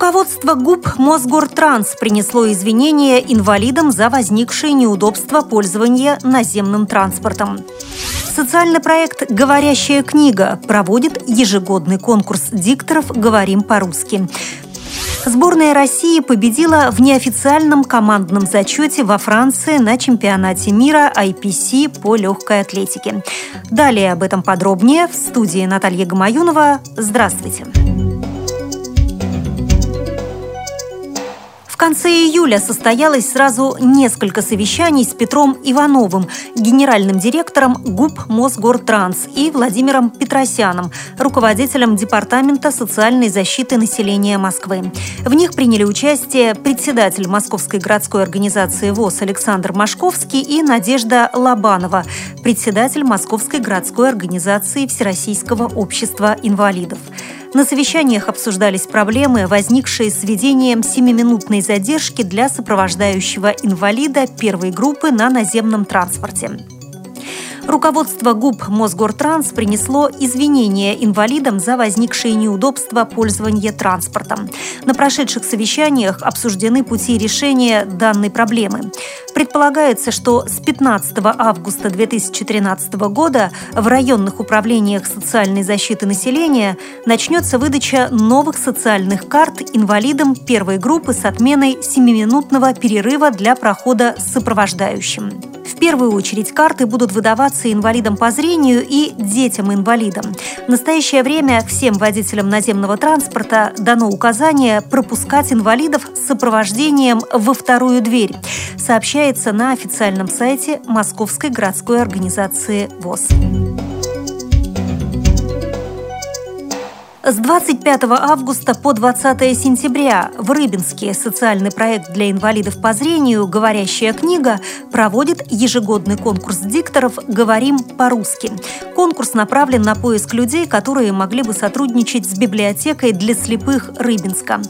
Руководство ГУП «Мосгортранс» принесло извинения инвалидам за возникшие неудобства пользования наземным транспортом. Социальный проект «Говорящая книга» проводит ежегодный конкурс дикторов «Говорим по-русски». Сборная России победила в неофициальном командном зачете во Франции на чемпионате мира IPC по легкой атлетике. Далее об этом подробнее в студии Наталья Гамаюнова. Здравствуйте. Здравствуйте. Конце июля состоялось сразу несколько совещаний с Петром Ивановым, генеральным директором ГУП «Мосгортранс» и Владимиром Петросяном, руководителем Департамента социальной защиты населения Москвы. В них приняли участие председатель Московской городской организации ВОЗ Александр Машковский и Надежда Лобанова, председатель Московской городской организации Всероссийского общества инвалидов. На совещаниях обсуждались проблемы, возникшие с введением семиминутной задержки для сопровождающего инвалида первой группы на наземном транспорте. Руководство ГУП «Мосгортранс» принесло извинения инвалидам за возникшие неудобства пользования транспортом. На прошедших совещаниях обсуждены пути решения данной проблемы. Предполагается, что с 15 августа 2013 года в районных управлениях социальной защиты населения начнется выдача новых социальных карт инвалидам первой группы с отменой 7-минутного перерыва для прохода с сопровождающим. В первую очередь карты будут выдаваться инвалидам по зрению и детям-инвалидам. В настоящее время всем водителям наземного транспорта дано указание пропускать инвалидов с сопровождением во вторую дверь, сообщается на официальном сайте Московской городской организации ВОЗ. С 25 августа по 20 сентября в Рыбинске социальный проект для инвалидов по зрению «Говорящая книга» проводит ежегодный конкурс дикторов «Говорим по-русски». Конкурс направлен на поиск людей, которые могли бы сотрудничать с библиотекой для слепых Рыбинска.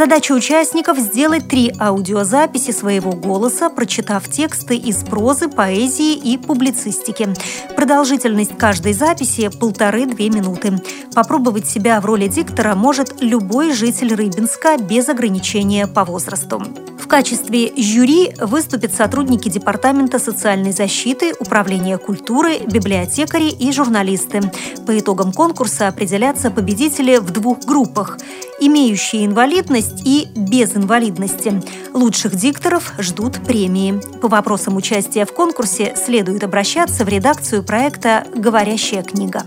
Задача участников – сделать три аудиозаписи своего голоса, прочитав тексты из прозы, поэзии и публицистики. Продолжительность каждой записи – полторы-две минуты. Попробовать себя в роли диктора может любой житель Рыбинска без ограничения по возрасту. Качестве жюри выступят сотрудники Департамента социальной защиты, Управления культуры, библиотекари и журналисты. По итогам конкурса определятся победители в двух группах – имеющие инвалидность и без инвалидности. Лучших дикторов ждут премии. По вопросам участия в конкурсе следует обращаться в редакцию проекта «Говорящая книга».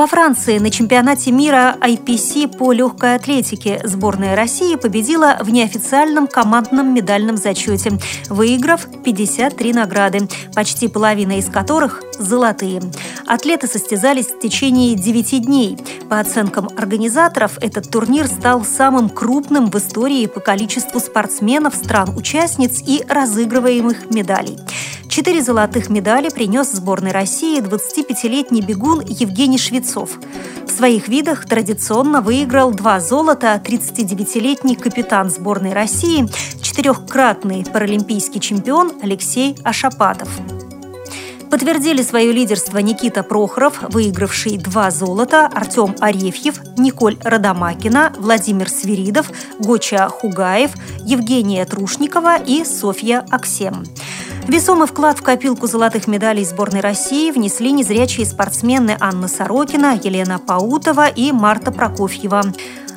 Во Франции на чемпионате мира IPC по легкой атлетике сборная России победила в неофициальном командном медальном зачете, выиграв 53 награды, почти половина из которых – золотые. Атлеты состязались в течение 9 дней. По оценкам организаторов, этот турнир стал самым крупным в истории по количеству спортсменов, стран-участниц и разыгрываемых медалей. Четыре золотых медали принес сборной России 25-летний бегун Евгений Швецов. В своих видах традиционно выиграл два золота 39-летний капитан сборной России, четырехкратный паралимпийский чемпион Алексей Ашапатов. Подтвердили свое лидерство Никита Прохоров, выигравший два золота, Артем Арефьев, Николь Радомакина, Владимир Свиридов, Гоча Хугаев, Евгения Трушникова и Софья Аксем. Весомый вклад в копилку золотых медалей сборной России внесли незрячие спортсмены Анна Сорокина, Елена Паутова и Марта Прокофьева.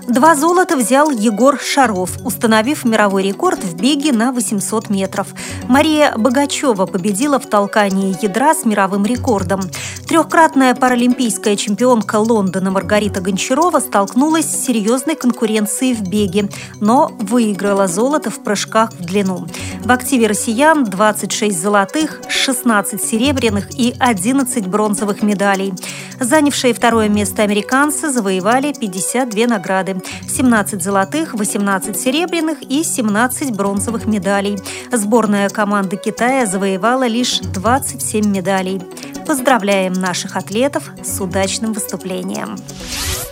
Два золота взял Егор Шаров, установив мировой рекорд в беге на 800 метров. Мария Богачева победила в толкании ядра с мировым рекордом. Трехкратная паралимпийская чемпионка Лондона Маргарита Гончарова столкнулась с серьезной конкуренцией в беге, но выиграла золото в прыжках в длину. В активе россиян 26 золотых, 16 серебряных и 11 бронзовых медалей. Занявшие второе место американцы завоевали 52 награды награды. 17 золотых, 18 серебряных и 17 бронзовых медалей. Сборная команды Китая завоевала лишь 27 медалей. Поздравляем наших атлетов с удачным выступлением.